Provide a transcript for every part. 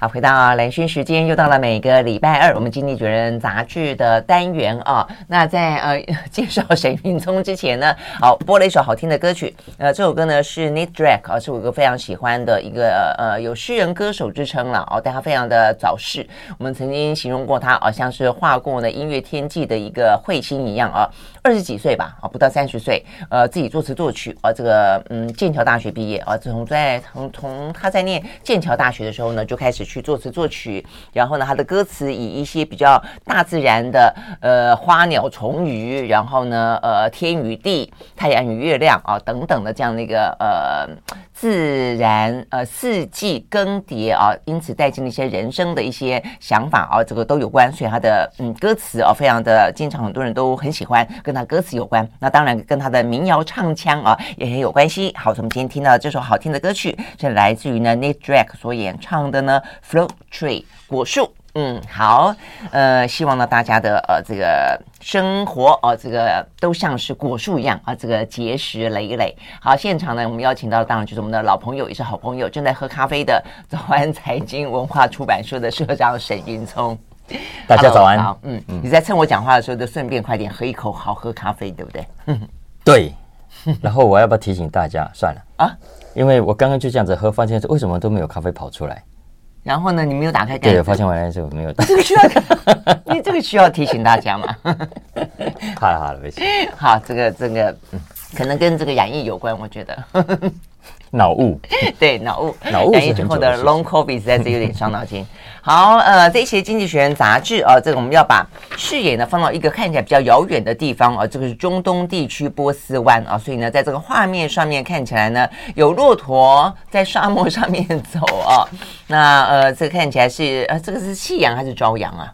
好，回到兰萱时间，又到了每个礼拜二，我们经济学人杂志的单元啊。那在呃介绍沈云聪之前呢，好播了一首好听的歌曲。呃，这首歌呢是 Nick Drake 啊，是我一个非常喜欢的一个呃有诗人歌手之称了哦，但他非常的早逝。我们曾经形容过他，好像是划过呢音乐天际的一个彗星一样啊。二十几岁吧，啊，不到三十岁，呃，自己作词作曲啊，这个嗯剑桥大学毕业啊，自从在从从他在念剑桥大学的时候呢，就开始。去作词作曲，然后呢，他的歌词以一些比较大自然的，呃，花鸟虫鱼，然后呢，呃，天与地、太阳与月亮啊等等的这样的一个呃自然呃四季更迭啊，因此带进了一些人生的一些想法啊，这个都有关。所以他的嗯歌词啊，非常的经常很多人都很喜欢，跟他歌词有关。那当然跟他的民谣唱腔啊也很有关系。好，我们今天听到这首好听的歌曲是来自于呢 Nick Drake 所演唱的呢。Fruit tree 果树，嗯，好，呃，希望呢大家的呃这个生活哦、呃，这个都像是果树一样啊、呃，这个结实累累。好，现场呢我们邀请到的当然就是我们的老朋友，也是好朋友，正在喝咖啡的早安财经文化出版社的社长沈云聪。大家早安。好，嗯，嗯，你在趁我讲话的时候，就顺便快点喝一口好喝咖啡，对不对？对。然后我要不要提醒大家？算了啊，因为我刚刚就这样子喝，发现为什么都没有咖啡跑出来。然后呢，你没有打开盖子？对，发现完了之后没有打开。这个需要，你 这个需要提醒大家嘛？好了好了，没事。好，这个这个，可能跟这个染疫有关，我觉得。脑雾，对，脑雾，脑雾。染疫之后的 Long COVID 实在是有点伤脑筋。好，呃，这一期《经济学人》杂志啊，这个我们要把视野呢放到一个看起来比较遥远的地方啊，这个是中东地区波斯湾啊，所以呢，在这个画面上面看起来呢，有骆驼在沙漠上面走啊。那呃，这个看起来是呃，这个是夕阳还是朝阳啊？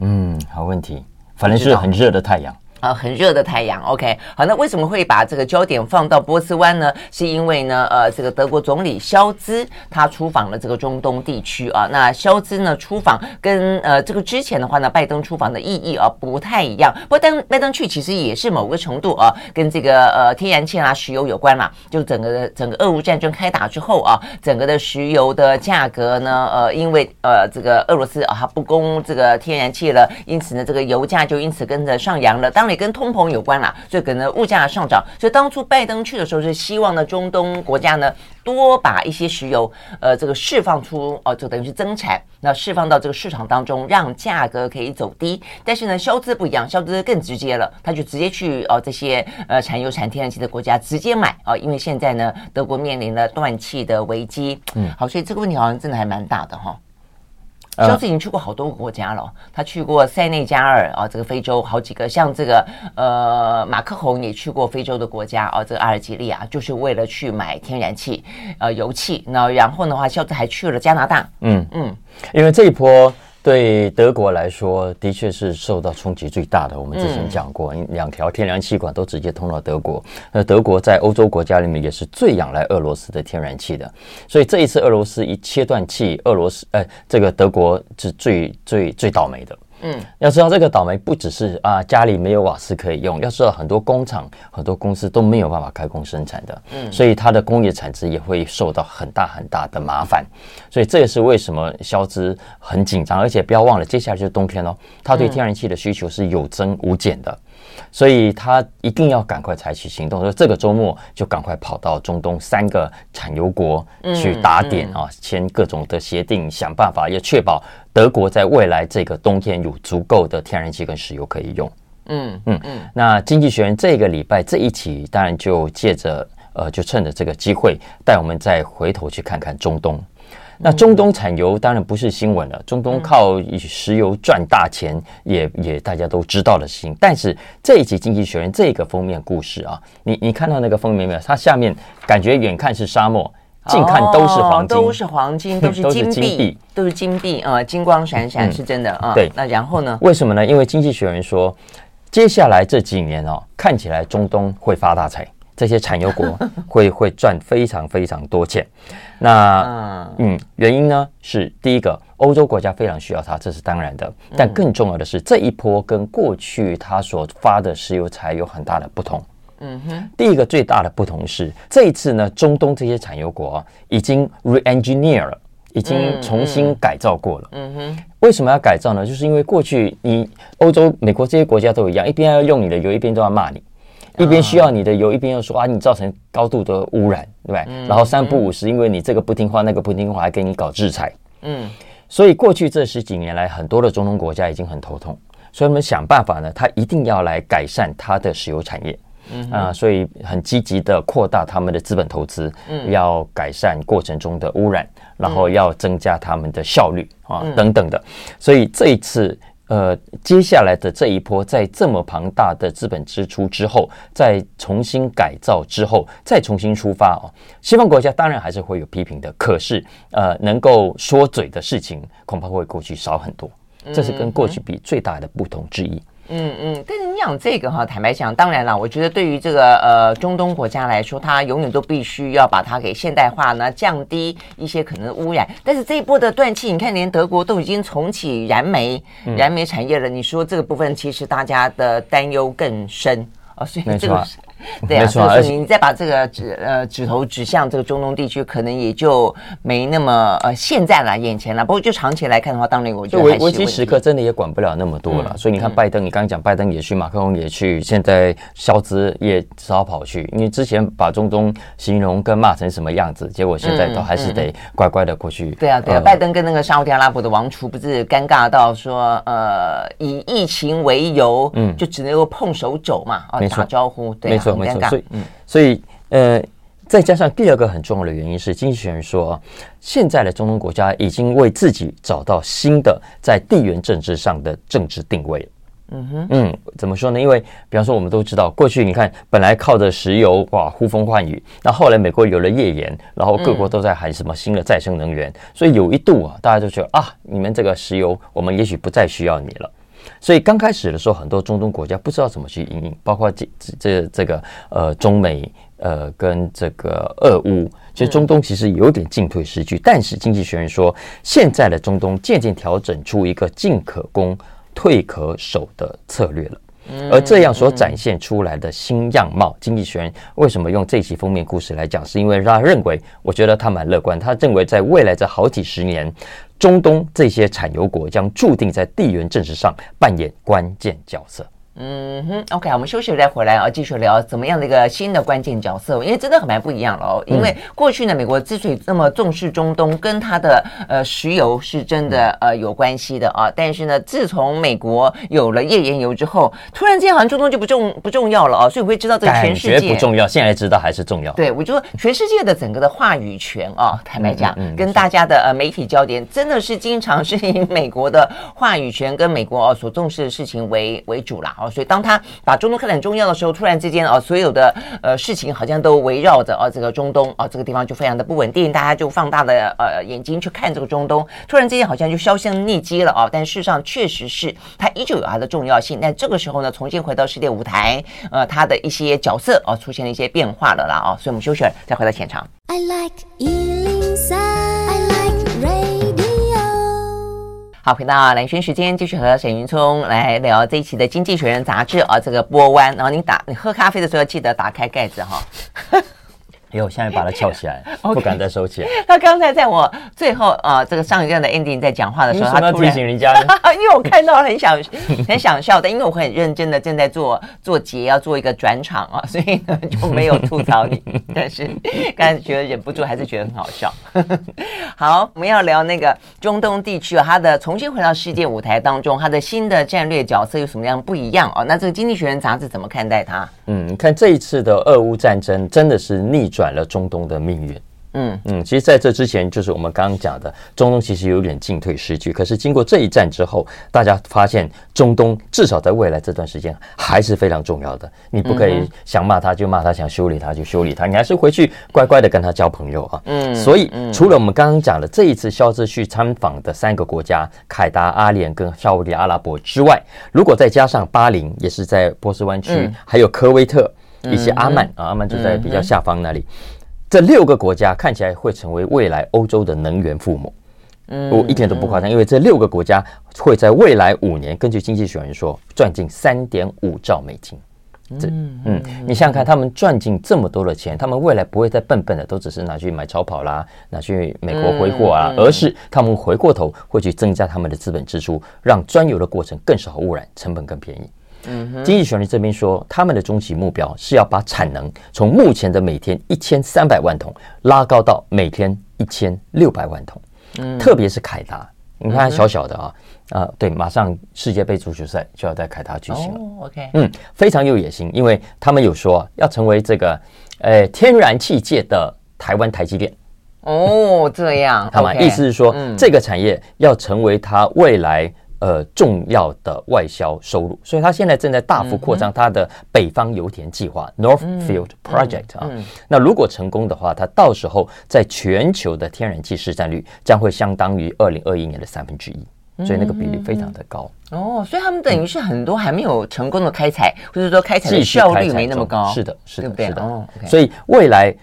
嗯，好问题，反正是很热的太阳。啊，很热的太阳，OK，好，那为什么会把这个焦点放到波斯湾呢？是因为呢，呃，这个德国总理肖兹他出访了这个中东地区啊。那肖兹呢出访跟呃这个之前的话呢，拜登出访的意义啊不太一样。不过登拜登去其实也是某个程度啊，跟这个呃天然气啊、石油有关嘛。就整个整个俄乌战争开打之后啊，整个的石油的价格呢，呃，因为呃这个俄罗斯啊它不供这个天然气了，因此呢这个油价就因此跟着上扬了。当也跟通膨有关啦，所以可能物价上涨。所以当初拜登去的时候是希望呢，中东国家呢多把一些石油，呃，这个释放出哦，就等于是增产，那释放到这个市场当中，让价格可以走低。但是呢，萧兹不一样，萧兹更直接了，他就直接去哦这些呃产油产天然气的国家直接买啊，因为现在呢，德国面临了断气的危机。嗯，好，所以这个问题好像真的还蛮大的哈。萧兹已经去过好多个国家了，他去过塞内加尔啊，这个非洲好几个，像这个呃马克宏也去过非洲的国家啊，这个阿尔及利亚就是为了去买天然气，呃油气。那然后的话，肖志还去了加拿大。嗯嗯，因为这一波。对德国来说，的确是受到冲击最大的。我们之前讲过，两条天然气管都直接通到德国。那德国在欧洲国家里面也是最仰赖俄罗斯的天然气的。所以这一次俄罗斯一切断气，俄罗斯呃，这个德国是最最最倒霉的。嗯，要知道这个倒霉不只是啊家里没有瓦斯可以用，要知道很多工厂、很多公司都没有办法开工生产的。嗯，所以它的工业产值也会受到很大很大的麻烦。所以这也是为什么消资很紧张，而且不要忘了，接下来就是冬天喽，它对天然气的需求是有增无减的。所以他一定要赶快采取行动，说这个周末就赶快跑到中东三个产油国去打点啊，签各种的协定，想办法要确保德国在未来这个冬天有足够的天然气跟石油可以用。嗯嗯嗯。那经济学人这个礼拜这一期当然就借着呃，就趁着这个机会带我们再回头去看看中东。那中东产油当然不是新闻了，中东靠石油赚大钱也也大家都知道的事情。但是这一集《经济学人》这个封面故事啊，你你看到那个封面没有？它下面感觉远看是沙漠，近看都是黄金，都是黄金，都是金币，都是金币啊，金光闪闪，是真的啊。对，那然后呢？为什么呢？因为《经济学人》说，接下来这几年哦，看起来中东会发大财。这些产油国 会会赚非常非常多钱，那嗯，原因呢是第一个，欧洲国家非常需要它，这是当然的。但更重要的是，这一波跟过去它所发的石油财有很大的不同。嗯哼，第一个最大的不同是，这一次呢，中东这些产油国已经 re-engineer 了，已经重新改造过了。嗯哼，为什么要改造呢？就是因为过去你欧洲、美国这些国家都一样，一边要用你的油，一边都要骂你；一边需要你的油，一边又说啊，你造成高度的污染，对不对？然后三不五时，因为你这个不听话，那个不听话，还给你搞制裁。嗯，所以过去这十几年来，很多的中东国家已经很头痛，所以我们想办法呢，他一定要来改善他的石油产业。嗯啊，所以很积极的扩大他们的资本投资，嗯，要改善过程中的污染，然后要增加他们的效率啊，等等的。所以这一次，呃，接下来的这一波，在这么庞大的资本支出之后，再重新改造之后，再重新出发哦，西方国家当然还是会有批评的，可是呃，能够说嘴的事情恐怕会过去少很多，这是跟过去比最大的不同之一。嗯嗯，但是你讲这个哈，坦白讲，当然了，我觉得对于这个呃中东国家来说，它永远都必须要把它给现代化呢，降低一些可能的污染。但是这一波的断气，你看连德国都已经重启燃煤、燃煤产业了，你说这个部分其实大家的担忧更深啊，所以这个是。对啊，所以说你再把这个指呃指头指向这个中东地区，可能也就没那么呃现在了眼前了。不过就长期来看的话，当然我觉得危危机时刻真的也管不了那么多了。所以你看拜登，你刚刚讲拜登也去，马克龙也去，现在肖兹也只好跑去。因为之前把中东形容跟骂成什么样子，结果现在都还是得乖乖的过去。对啊，对啊，拜登跟那个沙乌地阿拉伯的王储不是尴尬到说呃以疫情为由，嗯，就只能够碰手肘嘛，啊打招呼，对。没错，所以，嗯所以，呃，再加上第二个很重要的原因是，经济学人说，现在的中东国家已经为自己找到新的在地缘政治上的政治定位。嗯哼，嗯，怎么说呢？因为，比方说，我们都知道，过去你看，本来靠着石油哇呼风唤雨，那后来美国有了页岩，然后各国都在喊什么新的再生能源，所以有一度啊，大家就觉得啊，你们这个石油，我们也许不再需要你了。所以刚开始的时候，很多中东国家不知道怎么去应应，包括这这这个呃中美呃跟这个俄乌，其实中东其实有点进退失据。但是经济学人说，现在的中东渐渐调整出一个进可攻、退可守的策略了。而这样所展现出来的新样貌，经济学人为什么用这期封面故事来讲？是因为他认为，我觉得他蛮乐观，他认为在未来这好几十年。中东这些产油国将注定在地缘政治上扮演关键角色。嗯哼，OK，我们休息再回来啊，继续聊怎么样的一个新的关键角色，因为真的很蛮不一样了哦。因为过去呢，美国之所以这么重视中东，跟它的呃石油是真的呃有关系的啊。但是呢，自从美国有了页岩油之后，突然间好像中东就不重不重要了啊。所以我会知道这个全世界不重要，现在知道还是重要。对，我就说全世界的整个的话语权啊，坦白讲，跟大家的呃媒体焦点真的是经常是以美国的话语权跟美国哦所重视的事情为为主啦。所以，当他把中东看得很重要的时候，突然之间啊，所有的呃事情好像都围绕着啊这个中东啊这个地方就非常的不稳定，大家就放大了呃眼睛去看这个中东，突然之间好像就销声匿迹了啊。但事实上确实是它依旧有它的重要性。但这个时候呢，重新回到世界舞台，呃，它的一些角色啊出现了一些变化了啦啊。所以我们休息了，再回到现场。I like 103，I like 3好，回到蓝轩时间，继续和沈云聪来聊这一期的《经济学人》杂志啊，这个波湾。然后你打你喝咖啡的时候，记得打开盖子哈。因为我现在把它翘起来，不敢再收起来。他刚才在我最后啊，这个上一段的 ending 在讲话的时候，他提醒人家，因为我看到很想 很想笑的，因为我很认真的正在做做节，要做一个转场啊，所以呢就没有吐槽你。但是刚才觉得忍不住，还是觉得很好笑。好，我们要聊那个中东地区啊，它的重新回到世界舞台当中，它的新的战略角色有什么样不一样啊？那这个《经济学人》杂志怎么看待它？嗯，看这一次的俄乌战争真的是逆转了中东的命运。嗯嗯，其实在这之前，就是我们刚刚讲的，中东其实有点进退失据。可是经过这一战之后，大家发现中东至少在未来这段时间还是非常重要的。你不可以想骂他就骂他，想修理他就修理他，你还是回去乖乖的跟他交朋友啊。嗯，所以除了我们刚刚讲的这一次肖志去参访的三个国家——凯达、阿联跟沙乌地阿拉伯之外，如果再加上巴林，也是在波斯湾区，还有科威特。一些阿曼啊，阿曼就在比较下方那里。这六个国家看起来会成为未来欧洲的能源父母。嗯，我一点都不夸张，因为这六个国家会在未来五年，根据经济学人说，赚进三点五兆美金。这嗯，你想想看，他们赚进这么多的钱，他们未来不会再笨笨的，都只是拿去买超跑啦，拿去美国挥霍啊，而是他们回过头会去增加他们的资本支出，让专有的过程更少污染，成本更便宜。嗯哼，经济学人这边说，他们的终极目标是要把产能从目前的每天一千三百万桶拉高到每天一千六百万桶。嗯，特别是凯达，你看小小的啊。啊、呃，对，马上世界杯足球赛就要在凯达举行了。Oh, OK，嗯，非常有野心，因为他们有说要成为这个，呃，天然气界的台湾台积电。哦、oh，这样，好吗意思是说、嗯，这个产业要成为它未来呃重要的外销收入，所以它现在正在大幅扩张它的北方油田计划、嗯、（North Field Project） 啊。那如果成功的话，它到时候在全球的天然气市占率将会相当于二零二一年的三分之一。所以那个比例非常的高哦，所以他们等于是很多还没有成功的开采，或者说开采的效率没那么高。是的，是的，对是的。哦，所以未来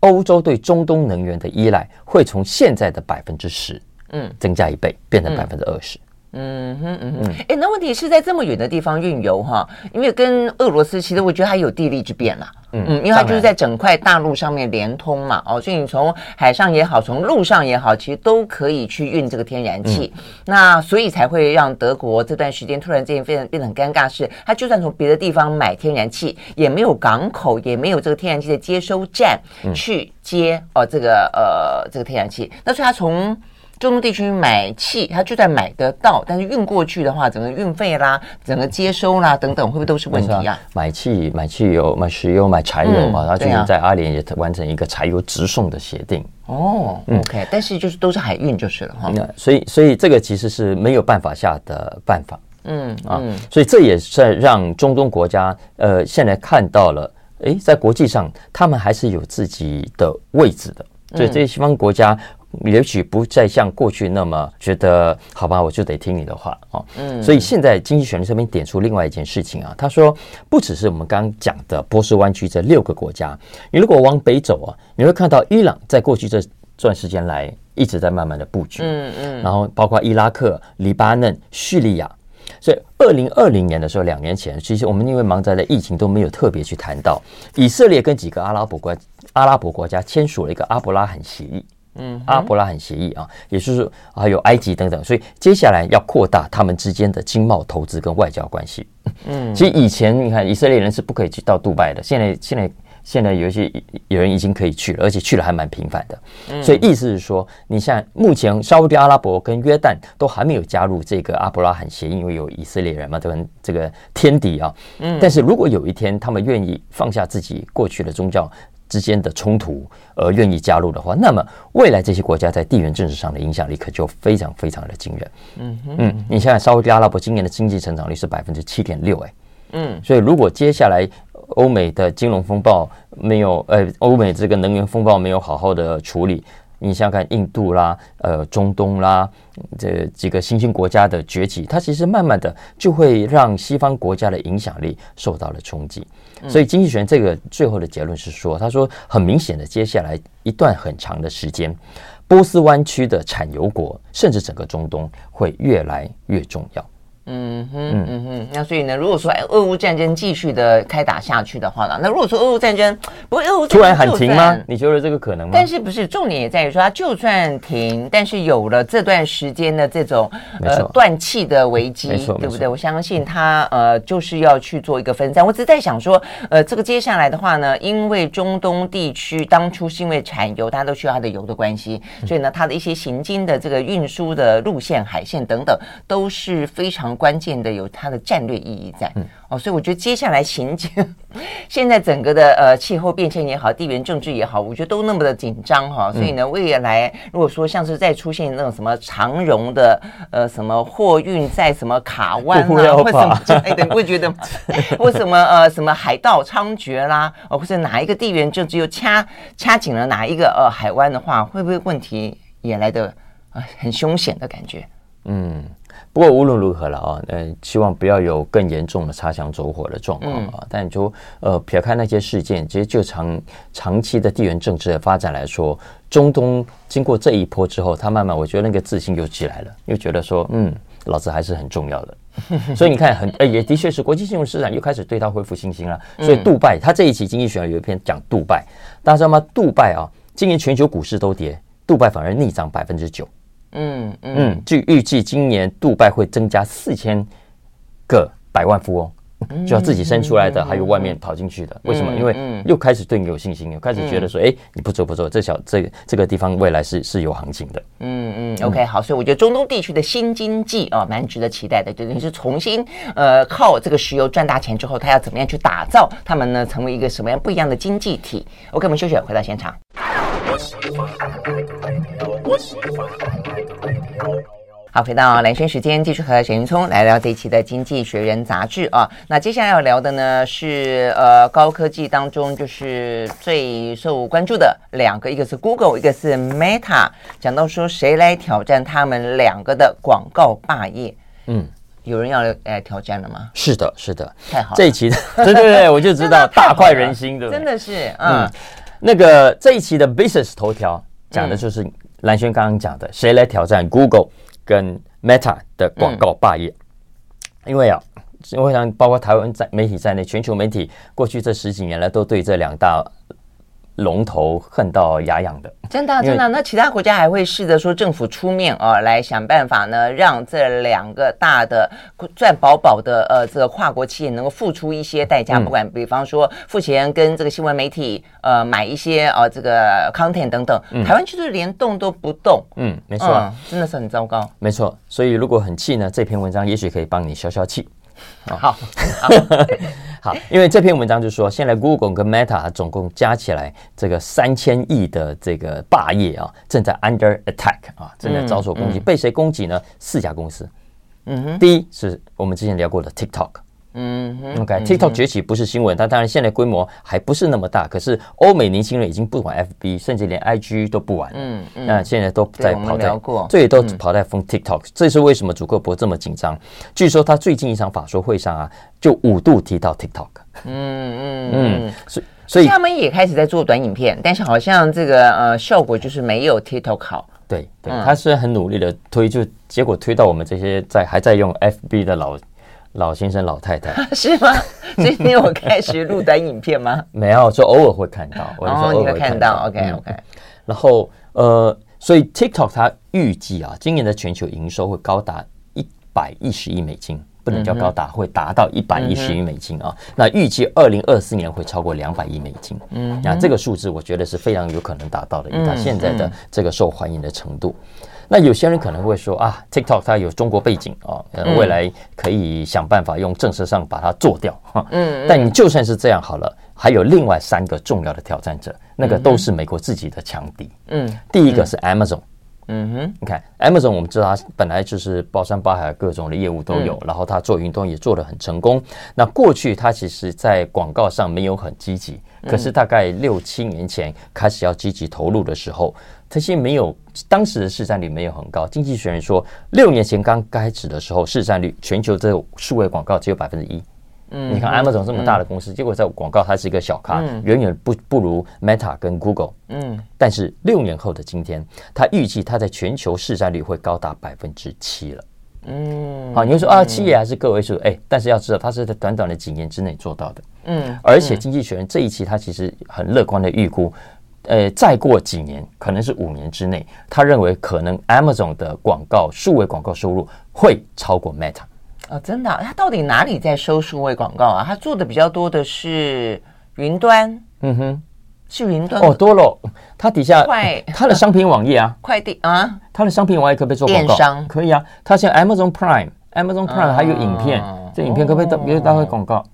欧洲对中东能源的依赖会从现在的百分之十，嗯，增加一倍，变成百分之二十。嗯哼嗯哼，哎、欸，那问题是在这么远的地方运油哈，因为跟俄罗斯其实我觉得它有地利之便啦。嗯嗯，因为它就是在整块大陆上面连通嘛，哦，所以你从海上也好，从陆上也好，其实都可以去运这个天然气。嗯、那所以才会让德国这段时间突然之间变得变得很尴尬，是它就算从别的地方买天然气，也没有港口，也没有这个天然气的接收站去接哦这个呃这个天然气。那所以它从中东地区买气，它就算买得到，但是运过去的话，整个运费啦，整个接收啦等等，会不会都是问题啊？买气、买汽油、买石油、买柴油嘛，然后最近在阿联也完成一个柴油直送的协定。哦、oh，OK，但是就是都是海运就是了哈。那所以，所以这个其实是没有办法下的办法。嗯啊，所以这也是让中东国家呃现在看到了，诶，在国际上他们还是有自己的位置的。所以这些西方国家。也许不再像过去那么觉得好吧，我就得听你的话哦。嗯，所以现在经济学人这边点出另外一件事情啊，他说不只是我们刚刚讲的波斯湾区这六个国家，你如果往北走啊，你会看到伊朗在过去这段时间来一直在慢慢的布局，嗯嗯，然后包括伊拉克、黎巴嫩、叙利亚。所以二零二零年的时候，两年前，其实我们因为忙在了疫情，都没有特别去谈到以色列跟几个阿拉伯国阿拉伯国家签署了一个阿伯拉罕协议。嗯，阿伯拉罕协议啊，也就是还有埃及等等，所以接下来要扩大他们之间的经贸、投资跟外交关系。嗯，其实以前你看以色列人是不可以去到杜拜的，现在现在现在有一些有人已经可以去了，而且去了还蛮频繁的。所以意思是说，你像目前沙乌地阿拉伯跟约旦都还没有加入这个阿伯拉罕协议，因为有以色列人嘛，对吧？这个天敌啊。嗯，但是如果有一天他们愿意放下自己过去的宗教。之间的冲突而愿意加入的话，那么未来这些国家在地缘政治上的影响力可就非常非常的惊人。嗯嗯，你想想，沙乌地阿拉伯今年的经济成长率是百分之七点六，哎，嗯，所以如果接下来欧美的金融风暴没有，呃，欧美这个能源风暴没有好好的处理，你想想看，印度啦，呃，中东啦，这几个新兴国家的崛起，它其实慢慢的就会让西方国家的影响力受到了冲击。所以经济学这个最后的结论是说，他说很明显的，接下来一段很长的时间，波斯湾区的产油国，甚至整个中东会越来越重要。嗯哼嗯哼，那所以呢，如果说俄乌战争继续的开打下去的话呢，那如果说俄乌战争不会俄乌突然喊停吗？你觉得这个可能吗？但是不是重点也在于说，它就算停，但是有了这段时间的这种呃断气的危机，对不对？我相信它呃就是要去做一个分散。我只是在想说，呃，这个接下来的话呢，因为中东地区当初是因为产油，大家都需要它的油的关系，所以呢，它的一些行经的这个运输的路线、海线等等都是非常。关键的有它的战略意义在，嗯，哦，所以我觉得接下来行经，现在整个的呃气候变迁也好，地缘政治也好，我觉得都那么的紧张哈，所以呢，未来如果说像是再出现那种什么长荣的呃什么货运在什么卡湾啊，或什么之类的，你会觉得 为什么呃什么海盗猖獗啦，哦，或者哪一个地缘政治又掐掐紧了哪一个呃海湾的话，会不会问题也来的啊很凶险的感觉？嗯。不过无论如何了啊，呃，希望不要有更严重的擦枪走火的状况啊。嗯、但就呃撇开那些事件，其实就长长期的地缘政治的发展来说，中东经过这一波之后，他慢慢我觉得那个自信又起来了，又觉得说，嗯，老子还是很重要的。所以你看很，很、欸、也的确是国际金融市场又开始对它恢复信心了。所以杜拜，他这一期经济学有一篇讲杜拜，大家知道吗？杜拜啊，今年全球股市都跌，杜拜反而逆涨百分之九。嗯嗯，据预计今年杜拜会增加四千个百万富翁。就要自己生出来的，还有外面跑进去的，为什么？因为又开始对你有信心，又开始觉得说，哎，你不错不错，这小这这个地方未来是是有行情的。嗯嗯，OK，好，所以我觉得中东地区的新经济啊，蛮值得期待的。就等于是重新呃靠这个石油赚大钱之后，他要怎么样去打造他们呢？成为一个什么样不一样的经济体？OK，我们休息，回到现场。好，回到蓝轩时间，继续和沈云聪来聊这一期的《经济学人》杂志啊。那接下来要聊的呢是呃高科技当中就是最受关注的两个，一个是 Google，一个是 Meta。讲到说谁来挑战他们两个的广告霸业？嗯，有人要来挑战了吗？是的，是的，太好了。这一期的，对对对，我就知道大快人心的，真的是嗯，嗯，那个这一期的 Business 头条讲的就是蓝轩刚刚讲的，谁来挑战 Google？跟 Meta 的广告霸业，因为啊，我想包括台湾在媒体在内，全球媒体过去这十几年来都对这两大。龙头恨到牙痒的，真的真的。那其他国家还会试着说政府出面啊，来想办法呢，让这两个大的赚饱饱的呃这个跨国企业能够付出一些代价，嗯、不管比方说付钱跟这个新闻媒体呃买一些呃这个 content 等等。嗯、台湾就是连动都不动，嗯，没错、嗯，真的是很糟糕。没错，所以如果很气呢，这篇文章也许可以帮你消消气。好，好。好，因为这篇文章就说，现在 Google 跟 Meta 总共加起来这个三千亿的这个霸业啊，正在 under attack 啊，正在遭受攻击。被谁攻击呢？四家公司。嗯哼，第一是我们之前聊过的 TikTok。嗯，OK，TikTok 崛起不是新闻，它当然现在规模还不是那么大，可是欧美年轻人已经不玩 FB，甚至连 IG 都不玩。嗯嗯，那现在都在跑在，这都跑在封 TikTok，这是为什么祖克伯这么紧张？据说他最近一场法说会上啊，就五度提到 TikTok。嗯嗯嗯，所以所以他们也开始在做短影片，但是好像这个呃效果就是没有 TikTok 好。对对，他是很努力的推，就结果推到我们这些在还在用 FB 的老。老先生、老太太 是吗？所以你有开始录短影片吗？没有，就偶尔会看到。我哦，你会看到，OK OK、嗯。然后呃，所以 TikTok 它预计啊，今年的全球营收会高达一百一十亿美金，不能叫高达，嗯、会达到一百一十亿美金啊。嗯、那预计二零二四年会超过两百亿美金。嗯，那这个数字我觉得是非常有可能达到的，以它现在的这个受欢迎的程度。那有些人可能会说啊，TikTok 它有中国背景啊，未来可以想办法用政策上把它做掉哈。嗯，但你就算是这样好了，还有另外三个重要的挑战者，那个都是美国自己的强敌。嗯，第一个是 Amazon。嗯哼，你看 Amazon，我们知道它本来就是包山包海各种的业务都有，然后它做运动也做得很成功。那过去它其实在广告上没有很积极，可是大概六七年前开始要积极投入的时候。这些没有，当时的市占率没有很高。经济学人说，六年前刚开始的时候，市占率全球这数位广告只有百分之一。嗯，你看 Amazon 这么大的公司，嗯、结果在广告它是一个小咖，嗯、远远不不如 Meta 跟 Google。嗯，但是六年后的今天，他预计它在全球市占率会高达百分之七了。嗯，好，你会说啊，企业还是个位数，哎，但是要知道，它是在短短的几年之内做到的。嗯，而且经济学人这一期他其实很乐观的预估。呃，再过几年，可能是五年之内，他认为可能 Amazon 的广告数位广告收入会超过 Meta。哦，真的啊？他到底哪里在收数位广告啊？他做的比较多的是云端。嗯哼，是云端哦，多了。他底下快，他的商品网页啊，快递啊，他的商品网页可不可以做广告？电商可以啊。他像 Amazon Prime，Amazon Prime 还有影片。哦这影片可不可以当，比如当个广告？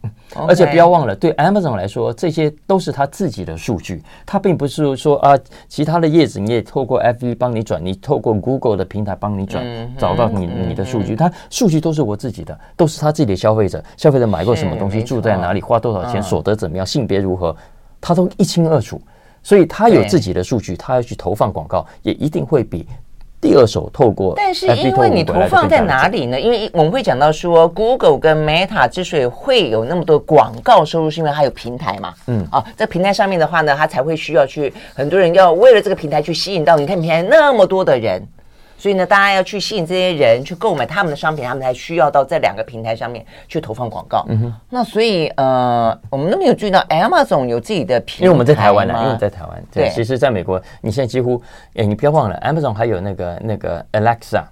而且不要忘了，对 Amazon 来说，这些都是他自己的数据，他并不是说啊，其他的叶子你也透过 FB 帮你转，你透过 Google 的平台帮你转，找到你你的数据，他数据都是我自己的，都是他自己的消费者，消费者买过什么东西，住在哪里，花多少钱，所得怎么样，性别如何，他都一清二楚，所以他有自己的数据，他要去投放广告，也一定会比。第二手透过，但是因为你投放在哪里呢？因为我们会讲到说，Google 跟 Meta 之所以会有那么多广告收入，是因为它有平台嘛。嗯，啊，在平台上面的话呢，它才会需要去很多人要为了这个平台去吸引到你看平台那么多的人，所以呢，大家要去吸引这些人去购买他们的商品，他们才需要到这两个平台上面去投放广告。嗯哼。那所以呃，我们都没有注意到 Amazon 有自己的平台，因为我们在台湾呢，因为我们在台湾。对，其实在美国，你现在几乎，哎，你不要忘了，Amazon 还有那个那个 Alexa。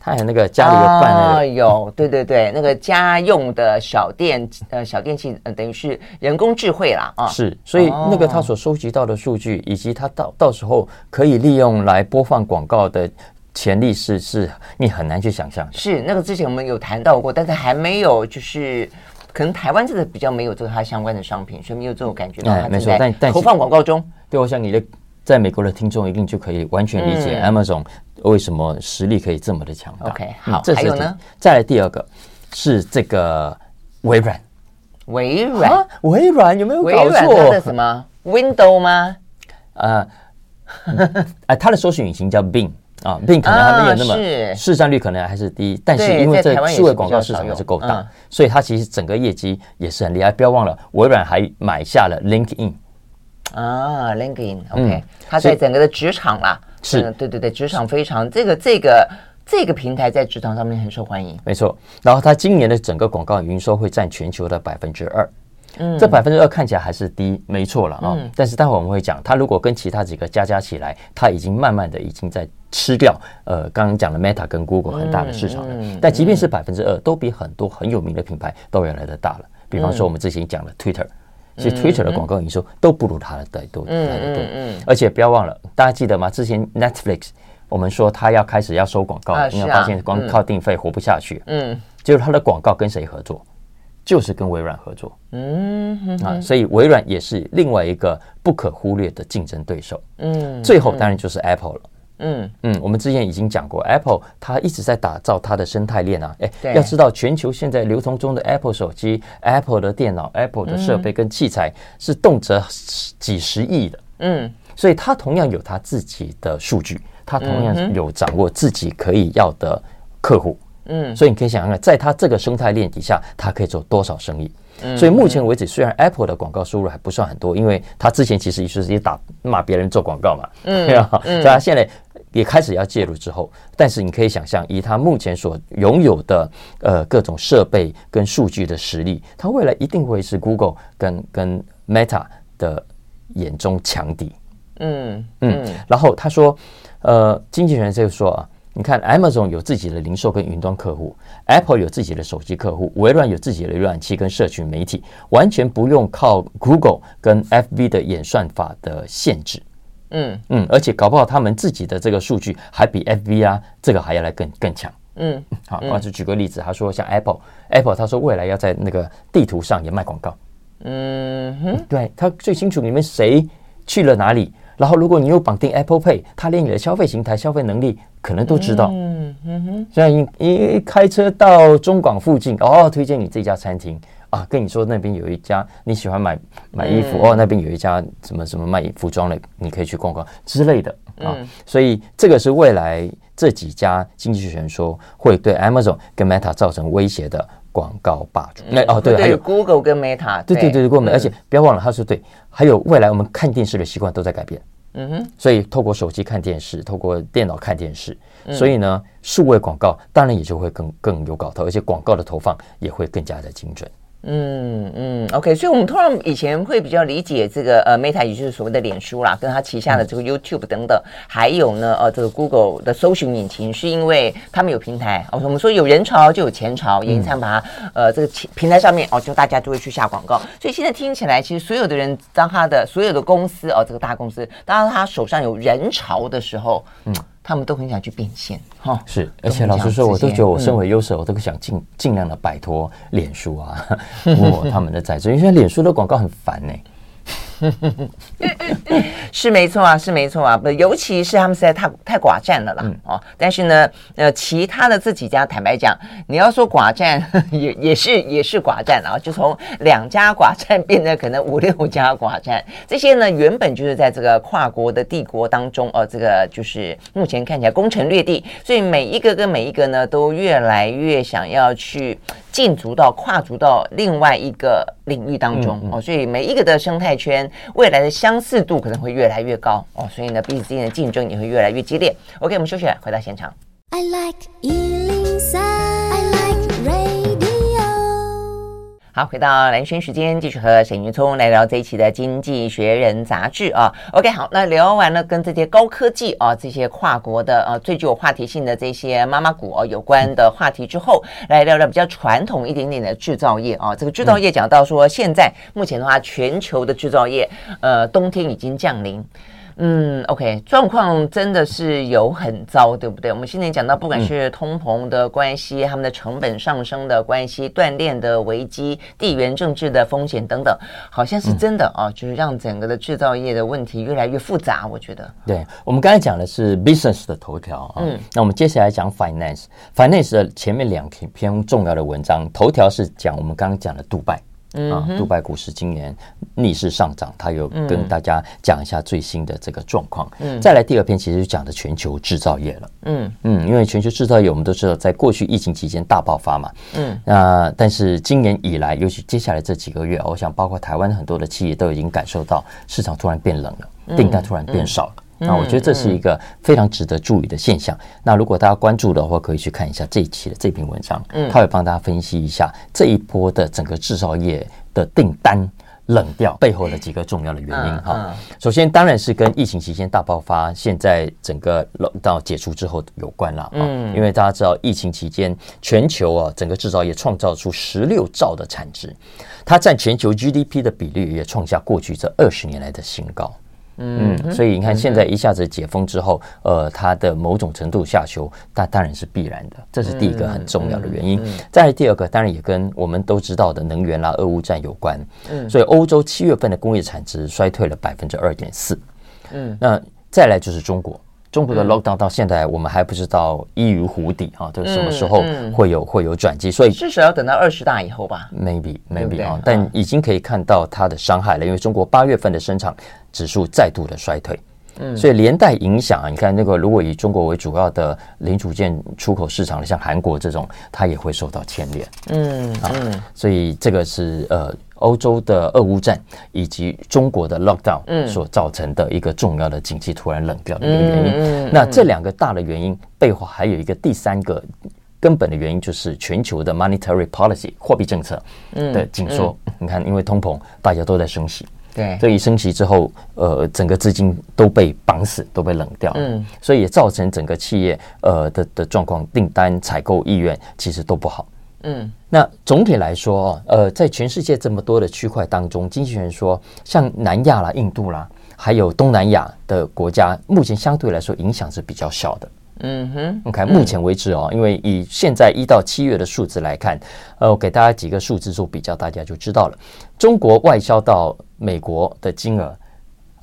还有那个家里有办那个，有对对对，那个家用的小电呃小电器，呃等于是人工智慧啦啊。是，所以那个他所收集到的数据，以及他到到时候可以利用来播放广告的潜力是是，你很难去想象。是那个之前我们有谈到过，但是还没有就是可能台湾这个比较没有做它相关的商品，所以没有这种感觉。哎，没错，但但投放广告中，对我想你的。在美国的听众一定就可以完全理解 Amazon 为什么实力可以这么的强大。OK，好，还有呢？再来第二个是这个微软，微软，微软有没有搞错？什么 Window 吗？呃，哎，它的搜寻引擎叫 Bing 啊，Bing 可能还没有那么市占率可能还是低，但是因为这数位广告市场还是够大，所以它其实整个业绩也是很厉害。不要忘了，微软还买下了 LinkedIn。啊，LinkedIn，OK，它在整个的职场啦，是，对对对，职场非常这个这个这个平台在职场上面很受欢迎，没错。然后它今年的整个广告营收会占全球的百分之二，嗯，这百分之二看起来还是低，没错了啊。但是待会我们会讲，它如果跟其他几个加加起来，它已经慢慢的已经在吃掉呃刚刚讲的 Meta 跟 Google 很大的市场了。但即便是百分之二，都比很多很有名的品牌都要来的大了。比方说我们之前讲的 Twitter。其实 Twitter 的广告营收都不如它的多，来的多。而且不要忘了，大家记得吗？之前 Netflix 我们说它要开始要收广告，因为发现光靠定费活不下去。嗯，就是它的广告跟谁合作？就是跟微软合作。嗯啊，所以微软也是另外一个不可忽略的竞争对手。嗯，最后当然就是 Apple 了。嗯嗯，我们之前已经讲过，Apple 它一直在打造它的生态链啊。哎，要知道全球现在流通中的 Apple 手机、Apple 的电脑、Apple 的设备跟器材是动辄几十亿的。嗯，所以它同样有它自己的数据，它同样有掌握自己可以要的客户。嗯，所以你可以想想看，在它这个生态链底下，它可以做多少生意？所以目前为止，虽然 Apple 的广告收入还不算很多，因为它之前其实也是也打骂别人做广告嘛。嗯，对啊，所以它现在。也开始要介入之后，但是你可以想象，以他目前所拥有的呃各种设备跟数据的实力，他未来一定会是 Google 跟跟 Meta 的眼中强敌。嗯嗯。然后他说，呃，经纪人就说啊，你看 Amazon 有自己的零售跟云端客户，Apple 有自己的手机客户，微软有自己的浏览器跟社群媒体，完全不用靠 Google 跟 FB 的演算法的限制。嗯嗯，而且搞不好他们自己的这个数据还比 FB 啊这个还要来更更强。嗯，好，我就举个例子，他说像 Apple，Apple 他说未来要在那个地图上也卖广告。嗯哼，对，他最清楚你们谁去了哪里，然后如果你有绑定 Apple Pay，他连你的消费形态、消费能力可能都知道。嗯哼，像一一开车到中广附近，哦，推荐你这家餐厅。啊，跟你说那边有一家你喜欢买买衣服、嗯、哦，那边有一家什么什么卖服装的，你可以去逛逛之类的啊。嗯、所以这个是未来这几家经济学人说会对 Amazon 跟 Meta 造成威胁的广告霸主。那、嗯、哦对，对还有 Google 跟 Meta，对对对对，Google，而且不要忘了，他说对，还有未来我们看电视的习惯都在改变。嗯哼，所以透过手机看电视，透过电脑看电视，嗯、所以呢，数位广告当然也就会更更有搞头，而且广告的投放也会更加的精准。嗯嗯，OK，所以我们通常以前会比较理解这个呃，Meta 也就是所谓的脸书啦，跟它旗下的这个 YouTube 等等，嗯、还有呢呃，这个 Google 的搜寻引擎，是因为他们有平台哦。我们说有人潮就有钱潮，也常把它呃这个平台上面哦，就大家就会去下广告。所以现在听起来，其实所有的人当他的所有的公司哦，这个大公司，当他手上有人潮的时候，嗯。他们都很想去变现，哈，是，而且老实说，我都觉得我身为优势，我都想尽尽量的摆脱脸书啊，我他们的在这，因为现在脸书的广告很烦呢。是没错啊，是没错啊，不，尤其是他们实在太太寡占了啦，嗯、哦。但是呢，呃，其他的这几家，坦白讲，你要说寡占，也也是也是寡占啊，就从两家寡占变得可能五六家寡占。这些呢，原本就是在这个跨国的帝国当中，呃，这个就是目前看起来攻城略地，所以每一个跟每一个呢，都越来越想要去进足到跨足到另外一个领域当中、嗯嗯、哦，所以每一个的生态圈。未来的相似度可能会越来越高哦，所以呢，彼此之间的竞争也会越来越激烈。OK，我们休息了，回到现场。I like 103, I like radio. 好，回到蓝轩时间，继续和沈云聪来聊这一期的《经济学人》杂志啊。OK，好，那聊完了跟这些高科技啊，这些跨国的啊最具有话题性的这些妈妈股啊有关的话题之后，来聊聊比较传统一点点的制造业啊。这个制造业讲到说，现在目前的话，全球的制造业，呃，冬天已经降临。嗯，OK，状况真的是有很糟，对不对？我们现在讲到，不管是通膨的关系，他们的成本上升的关系，断炼的危机，地缘政治的风险等等，好像是真的啊，就是让整个的制造业的问题越来越复杂。我觉得，对，我们刚才讲的是 business 的头条啊，嗯，那我们接下来讲 finance，finance 的前面两篇重要的文章，头条是讲我们刚刚讲的杜拜。嗯、啊，杜拜股市今年逆势上涨，他有跟大家讲一下最新的这个状况。嗯，再来第二篇，其实就讲的全球制造业了。嗯嗯，因为全球制造业我们都知道，在过去疫情期间大爆发嘛。嗯，那但是今年以来，尤其接下来这几个月，我想包括台湾很多的企业都已经感受到市场突然变冷了，订单突然变少了。那我觉得这是一个非常值得注意的现象。那如果大家关注的话，可以去看一下这一期的这篇文章，嗯，他会帮大家分析一下这一波的整个制造业的订单冷掉背后的几个重要的原因哈。首先当然是跟疫情期间大爆发，现在整个到解除之后有关了，嗯，因为大家知道疫情期间全球啊整个制造业创造出十六兆的产值，它占全球 GDP 的比率也创下过去这二十年来的新高。嗯，所以你看，现在一下子解封之后，呃，它的某种程度下修，那当然是必然的，这是第一个很重要的原因。再来第二个，当然也跟我们都知道的能源啦、俄乌战有关。嗯，所以欧洲七月份的工业产值衰退了百分之二点四。嗯，那再来就是中国。中国的 lockdown 到现在我们还不知道一于湖底啊，这什么时候会有会有转机？所以至少要等到二十大以后吧。Maybe maybe 啊，但已经可以看到它的伤害了，因为中国八月份的生产指数再度的衰退，嗯，所以连带影响啊。你看那个如果以中国为主要的零组件出口市场的，像韩国这种，它也会受到牵连。嗯啊，所以这个是呃。欧洲的俄乌战以及中国的 lockdown 所造成的一个重要的经济突然冷掉的一个原因。那这两个大的原因背后还有一个第三个根本的原因，就是全球的 monetary policy 货币政策的紧缩。你看，因为通膨，大家都在升息，对，所以升息之后，呃，整个资金都被绑死，都被冷掉。嗯，所以也造成整个企业呃的的状况，订单采购意愿其实都不好。嗯，那总体来说，呃，在全世界这么多的区块当中，经济学人说，像南亚啦、印度啦，还有东南亚的国家，目前相对来说影响是比较小的。嗯哼，，OK，目前为止哦，因为以现在一到七月的数字来看，呃，我给大家几个数字做比较，大家就知道了。中国外销到美国的金额，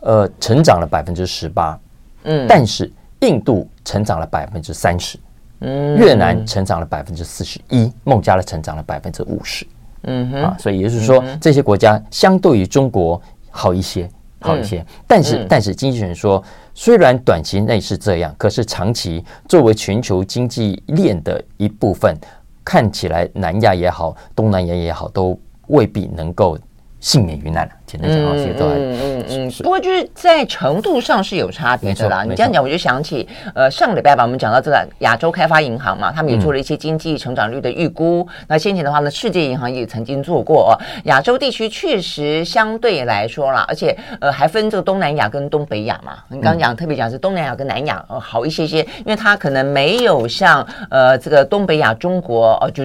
呃，成长了百分之十八，嗯，但是印度成长了百分之三十。越南成长了百分之四十一，孟加拉成长了百分之五十，嗯哼，啊，所以也就是说，这些国家相对于中国好一些，好一些。但是，但是经济学人说，虽然短期内是这样，可是长期作为全球经济链的一部分，看起来南亚也好，东南亚也好，都未必能够幸免于难了。简单讲，其实都还嗯嗯嗯，不过就是在程度上是有差别的啦。你这样讲，我就想起呃上个礼拜吧，我们讲到这个亚洲开发银行嘛，他们也做了一些经济成长率的预估。那先前的话呢，世界银行也曾经做过。亚洲地区确实相对来说啦，而且呃还分这个东南亚跟东北亚嘛。你刚刚讲特别讲是东南亚跟南亚呃好一些些，因为它可能没有像呃这个东北亚中国呃就。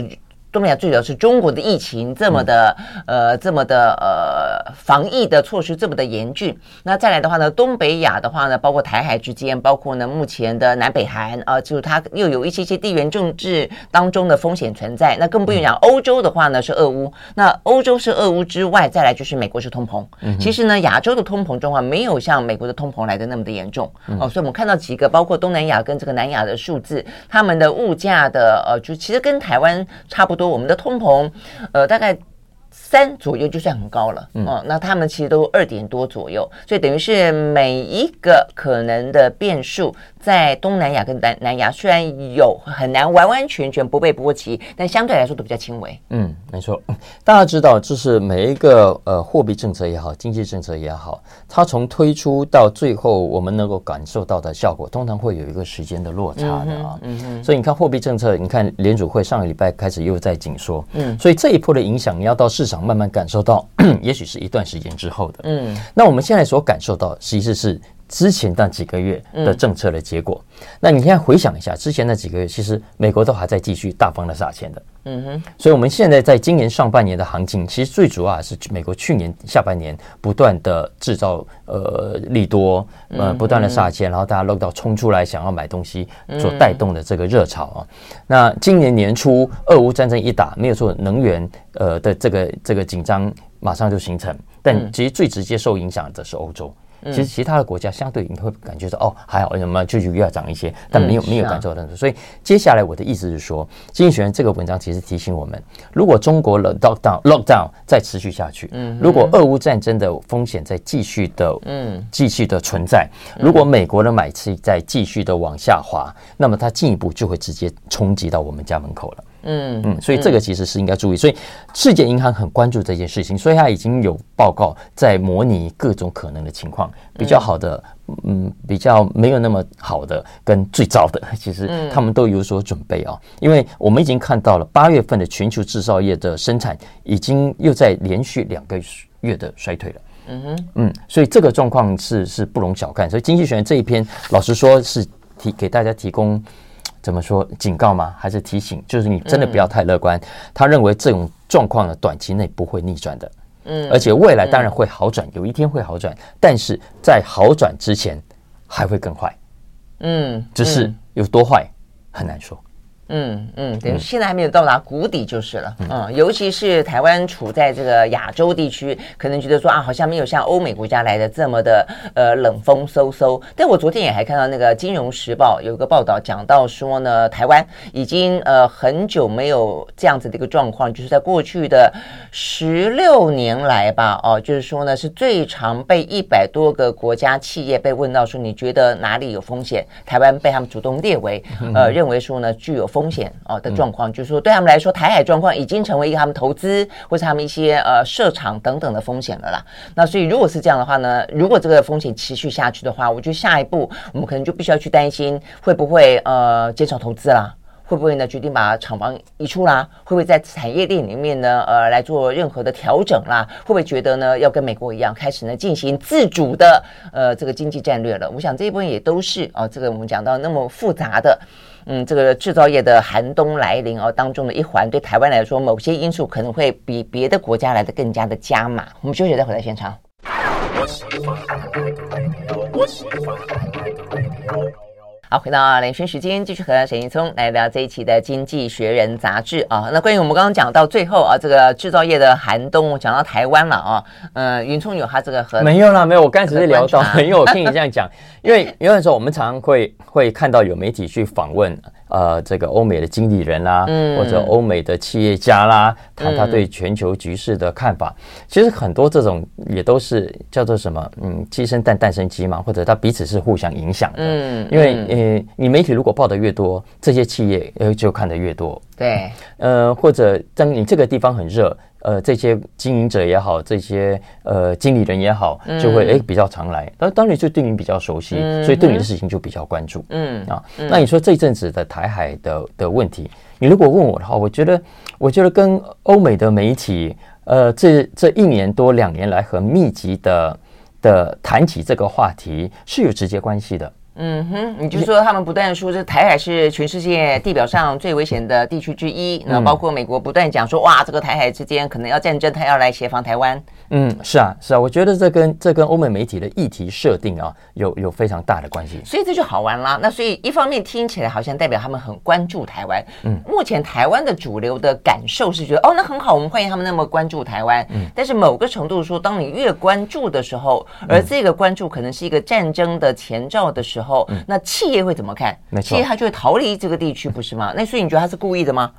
东南亚最主要是中国的疫情这么的、嗯、呃这么的呃防疫的措施这么的严峻，那再来的话呢，东北亚的话呢，包括台海之间，包括呢目前的南北韩啊、呃，就是它又有一些些地缘政治当中的风险存在。那更不用讲欧洲的话呢是俄乌，那欧洲是俄乌之外，再来就是美国是通膨。嗯、其实呢，亚洲的通膨状况没有像美国的通膨来的那么的严重哦，所以我们看到几个包括东南亚跟这个南亚的数字，他们的物价的呃，就其实跟台湾差不多。说我们的通膨，呃，大概三左右就算很高了，嗯，哦、那他们其实都二点多左右，所以等于是每一个可能的变数，在东南亚跟南南亚虽然有很难完完全全不被波及，但相对来说都比较轻微。嗯，没错，大家知道，就是每一个呃货币政策也好，经济政策也好，它从推出到最后我们能够感受到的效果，通常会有一个时间的落差的啊。嗯嗯，嗯。所以你看货币政策，你看联储会上个礼拜开始又在紧缩，嗯，所以这一波的影响，你要到。市场慢慢感受到，也许是一段时间之后的。嗯，那我们现在所感受到，其实是之前那几个月的政策的结果。嗯、那你现在回想一下，之前那几个月，其实美国都还在继续大方的撒钱的。嗯哼，所以我们现在在今年上半年的行情，其实最主要还是美国去年下半年不断的制造呃利多，呃不断的撒钱，然后大家漏到冲出来想要买东西，所带动的这个热潮啊。那今年年初俄乌战争一打，没有说能源呃的这个这个紧张马上就形成，但其实最直接受影响的是欧洲。其实其他的国家相对你会感觉说哦还好，什么就又要涨一些，但没有没有感受到。所以接下来我的意思是说，经济学人这个文章其实提醒我们，如果中国的 lockdown lockdown 再持续下去，嗯，如果俄乌战争的风险在继续的嗯继续的存在，如果美国的买气在继续的往下滑，那么它进一步就会直接冲击到我们家门口了。嗯嗯，所以这个其实是应该注意，所以世界银行很关注这件事情，所以它已经有报告在模拟各种可能的情况，比较好的，嗯，比较没有那么好的，跟最糟的，其实他们都有所准备啊。因为我们已经看到了八月份的全球制造业的生产已经又在连续两个月的衰退了。嗯哼，嗯，所以这个状况是是不容小看。所以经济学院这一篇，老实说是提给大家提供。怎么说？警告吗？还是提醒？就是你真的不要太乐观。嗯、他认为这种状况呢，短期内不会逆转的。嗯，而且未来当然会好转，嗯、有一天会好转，但是在好转之前还会更坏。嗯，只是有多坏很难说。嗯嗯，等于现在还没有到达谷底就是了。嗯，尤其是台湾处在这个亚洲地区，可能觉得说啊，好像没有像欧美国家来的这么的呃冷风嗖嗖。但我昨天也还看到那个《金融时报》有一个报道，讲到说呢，台湾已经呃很久没有这样子的一个状况，就是在过去的十六年来吧，哦，就是说呢是最常被一百多个国家企业被问到说，你觉得哪里有风险？台湾被他们主动列为呃认为说呢具有风风险啊的状况，就是说对他们来说，台海状况已经成为一个他们投资或者他们一些呃设厂等等的风险了啦。那所以如果是这样的话呢，如果这个风险持续下去的话，我觉得下一步我们可能就必须要去担心会不会呃减少投资啦，会不会呢决定把厂房移出啦，会不会在产业链里面呢呃来做任何的调整啦，会不会觉得呢要跟美国一样开始呢进行自主的呃这个经济战略了？我想这一部分也都是啊、呃，这个我们讲到那么复杂的。嗯，这个制造业的寒冬来临哦，当中的一环，对台湾来说，某些因素可能会比别的国家来的更加的加码。我们休息再回来现场。好，回到连线时间，继续和沈云聪来聊这一期的《经济学人》杂志啊。那关于我们刚刚讲到最后啊，这个制造业的寒冬，讲到台湾了啊。呃，云聪有他这个和没有啦，没有。我刚才只是聊到，因为我听你这样讲，因为有的时候我们常常会会看到有媒体去访问。呃，这个欧美的经理人啦，嗯、或者欧美的企业家啦，谈他对全球局势的看法。嗯、其实很多这种也都是叫做什么，嗯，鸡生蛋，蛋生鸡嘛，或者他彼此是互相影响的。嗯，因为呃，你媒体如果报的越多，这些企业呃就看得越多。对，呃，或者当你这个地方很热。呃，这些经营者也好，这些呃经理人也好，就会哎比较常来。那当然就对你比较熟悉，所以对你的事情就比较关注。嗯啊，那你说这阵子的台海的的问题，你如果问我的话，我觉得我觉得跟欧美的媒体，呃，这这一年多两年来很密集的的谈起这个话题是有直接关系的。嗯哼，你就说他们不断说，这台海是全世界地表上最危险的地区之一。那包括美国不断讲说，哇，这个台海之间可能要战争，他要来协防台湾。嗯，是啊，是啊，我觉得这跟这跟欧美媒体的议题设定啊，有有非常大的关系。所以这就好玩啦。那所以一方面听起来好像代表他们很关注台湾。嗯，目前台湾的主流的感受是觉得，哦，那很好，我们欢迎他们那么关注台湾。嗯，但是某个程度说，当你越关注的时候，而这个关注可能是一个战争的前兆的时候。候，那企业会怎么看？没错企业它就会逃离这个地区，不是吗？那所以你觉得他是故意的吗？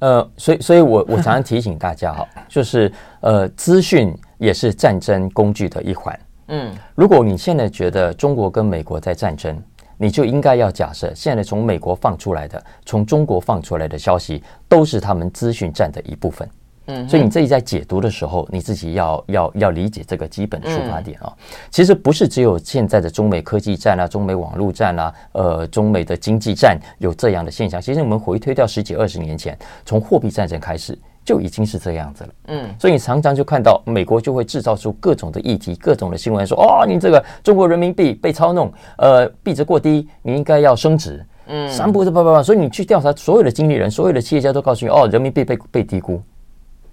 呃，所以，所以我我常常提醒大家哈，就是呃，资讯也是战争工具的一环。嗯，如果你现在觉得中国跟美国在战争，你就应该要假设，现在从美国放出来的、从中国放出来的消息，都是他们资讯战的一部分。嗯，所以你自己在解读的时候，你自己要要要理解这个基本出发点啊。其实不是只有现在的中美科技战啊、中美网络战啊、呃、中美的经济战有这样的现象。其实我们回推到十几二十年前，从货币战争开始就已经是这样子了。嗯，所以你常常就看到美国就会制造出各种的议题、各种的新闻，说哦，你这个中国人民币被操弄，呃，币值过低，你应该要升值。嗯，三不是八八八，所以你去调查所有的经理人、所有的企业家都告诉你，哦，人民币被被低估。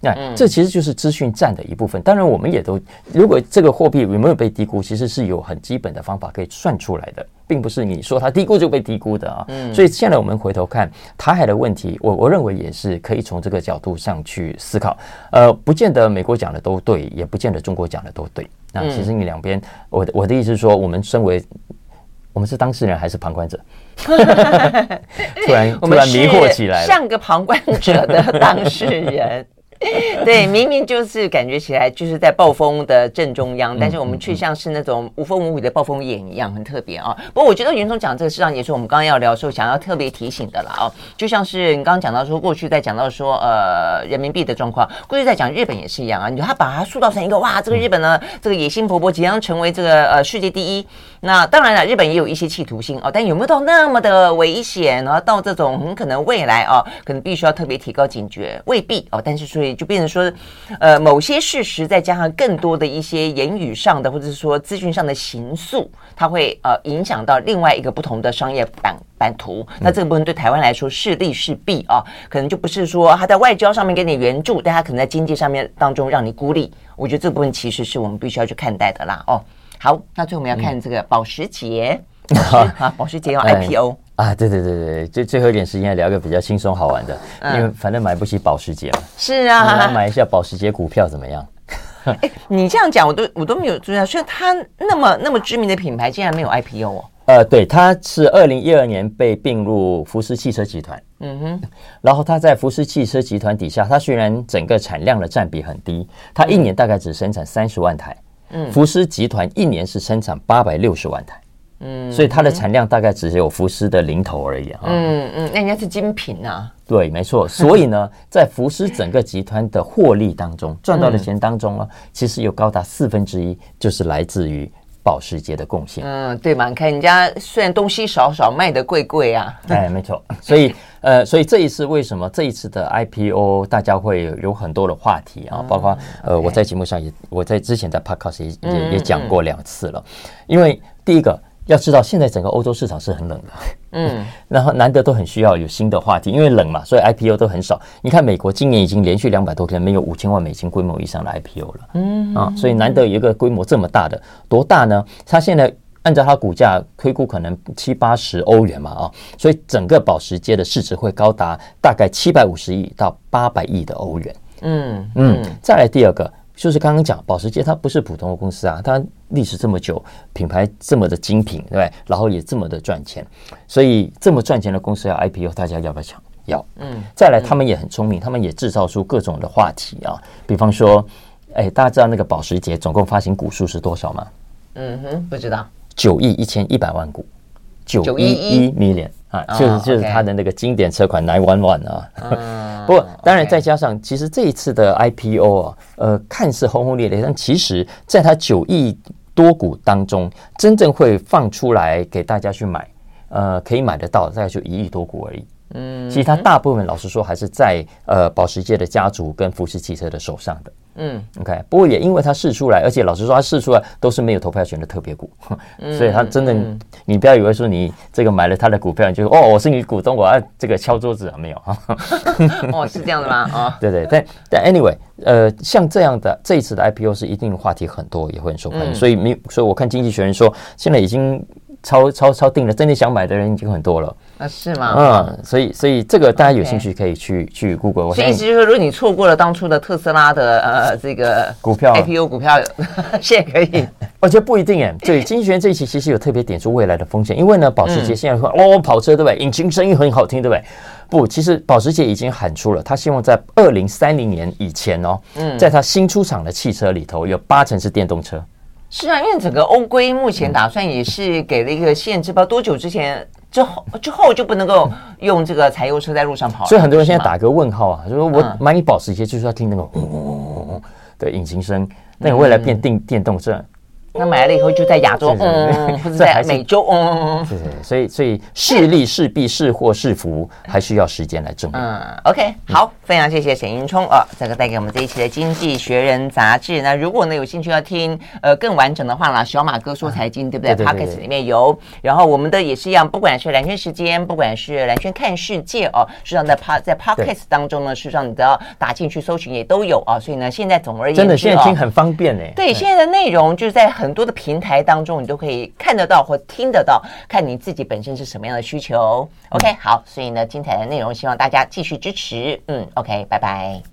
那、嗯、这其实就是资讯战的一部分。当然，我们也都，如果这个货币有没有被低估，其实是有很基本的方法可以算出来的，并不是你说它低估就被低估的啊。嗯。所以现在我们回头看台海的问题，我我认为也是可以从这个角度上去思考。呃，不见得美国讲的都对，也不见得中国讲的都对。那其实你两边，我的我的意思是说，我们身为我们是当事人还是旁观者？突然突然迷惑起来了，像个旁观者的当事人。对，明明就是感觉起来就是在暴风的正中央，但是我们却像是那种无风无雨的暴风眼一样，很特别啊。不过我觉得云总讲这个事实上也是我们刚刚要聊的时候想要特别提醒的了啊。就像是你刚刚讲到说，过去在讲到说呃人民币的状况，过去在讲日本也是一样啊。你说他把它塑造成一个哇，这个日本呢，这个野心勃勃，即将成为这个呃世界第一。那当然了，日本也有一些企图心哦，但有没有到那么的危险，然后到这种很可能未来啊，可能必须要特别提高警觉，未必哦。但是所以。就变成说，呃，某些事实再加上更多的一些言语上的，或者是说资讯上的形塑，它会呃影响到另外一个不同的商业版版图。那这个部分对台湾来说是利是弊啊？可能就不是说他在外交上面给你援助，但他可能在经济上面当中让你孤立。我觉得这部分其实是我们必须要去看待的啦。哦，好，那最后我们要看这个保时捷。啊，保时捷要 IPO 啊！对对对对，最最后一点时间聊个比较轻松好玩的，因为反正买不起保时捷嘛。是啊，来买一下保时捷股票怎么样？哎，你这样讲，我都我都没有注意到，所以它那么那么知名的品牌竟然没有 IPO 哦。呃，对，它是二零一二年被并入福斯汽车集团。嗯哼，然后它在福斯汽车集团底下，它虽然整个产量的占比很低，它一年大概只生产三十万台。嗯，福斯集团一年是生产八百六十万台。嗯，所以它的产量大概只有福斯的零头而已啊。嗯嗯，那人家是精品啊。对，没错。所以呢，在福斯整个集团的获利当中，赚到的钱当中呢，其实有高达四分之一就是来自于保时捷的贡献。嗯，对嘛？你看人家虽然东西少少，卖的贵贵啊。哎，没错。所以呃，所以这一次为什么这一次的 IPO 大家会有很多的话题啊？包括呃，我在节目上也，我在之前在 Podcast 也也也讲过两次了，因为第一个。要知道，现在整个欧洲市场是很冷的，嗯，然后难得都很需要有新的话题，因为冷嘛，所以 IPO 都很少。你看，美国今年已经连续两百多天没有五千万美金规模以上的 IPO 了，嗯啊，所以难得有一个规模这么大的，多大呢？它现在按照它股价推估，可能七八十欧元嘛，啊，所以整个保时捷的市值会高达大概七百五十亿到八百亿的欧元，嗯嗯，再来第二个。就是刚刚讲保时捷，它不是普通的公司啊，它历史这么久，品牌这么的精品，对不对？然后也这么的赚钱，所以这么赚钱的公司要 IPO，大家要不要抢？要。嗯。再来，他们也很聪明，他们也制造出各种的话题啊，比方说，哎，大家知道那个保时捷总共发行股数是多少吗？嗯哼，不知道。九亿一千一百万股，九一一 million。啊，就是就是它的那个经典车款 Nine One One 啊。嗯、不过当然再加上，其实这一次的 IPO 啊，呃，看似轰轰烈烈，但其实在它九亿多股当中，真正会放出来给大家去买，呃，可以买得到，大概就一亿多股而已。嗯，其实它大部分老实说还是在呃保时捷的家族跟福斯汽车的手上的。嗯，OK，不过也因为它试出来，而且老实说，它试出来都是没有投票权的特别股，嗯、所以它真的，嗯、你不要以为说你这个买了它的股票，你就哦，我是你股东，我要这个敲桌子啊，没有哈。哦，是这样的吗？啊、哦，对对，但但 anyway，呃，像这样的这一次的 IPO 是一定话题很多，也会很受欢迎，嗯、所以没，所以我看经济学人说，现在已经。超超超定了，真的想买的人已经很多了啊？是吗？嗯，所以所以这个大家有兴趣可以去.去 Google。所以意思就是说，如果你错过了当初的特斯拉的呃这个股票 IPO 股票，现在可以我觉得不一定哎。对，经济学人这一期其实有特别点出未来的风险，因为呢，保时捷现在说 哦，跑车对不对？引擎声音很好听对不对？不，其实保时捷已经喊出了，他希望在二零三零年以前哦，在他新出厂的汽车里头有八成是电动车。是啊，因为整个欧规目前打算也是给了一个限制，不知道多久之前之后之后就不能够用这个柴油车在路上跑了。所以很多人现在打个问号啊，就说我买你保时捷就是要听那个轰轰轰轰的引擎声，那你未来变电电动车。那买了以后就在亚洲，嗯，或者在美洲，嗯，对对，所以所以是利是弊是祸是福，还需要时间来证明。嗯，OK，好，非常谢谢沈云聪啊，这个带给我们这一期的《经济学人》杂志。那如果呢有兴趣要听呃更完整的话啦，小马哥说财经，对不对？Podcast 里面有，然后我们的也是一样，不管是蓝圈时间，不管是蓝圈看世界哦，实际上在 Pod 在 Podcast 当中呢，实际上你都要打进去搜寻也都有啊。所以呢，现在总而言之，真的现在听很方便哎。对，现在的内容就是在。很多的平台当中，你都可以看得到或听得到，看你自己本身是什么样的需求。OK，好，所以呢，精彩的内容，希望大家继续支持。嗯，OK，拜拜。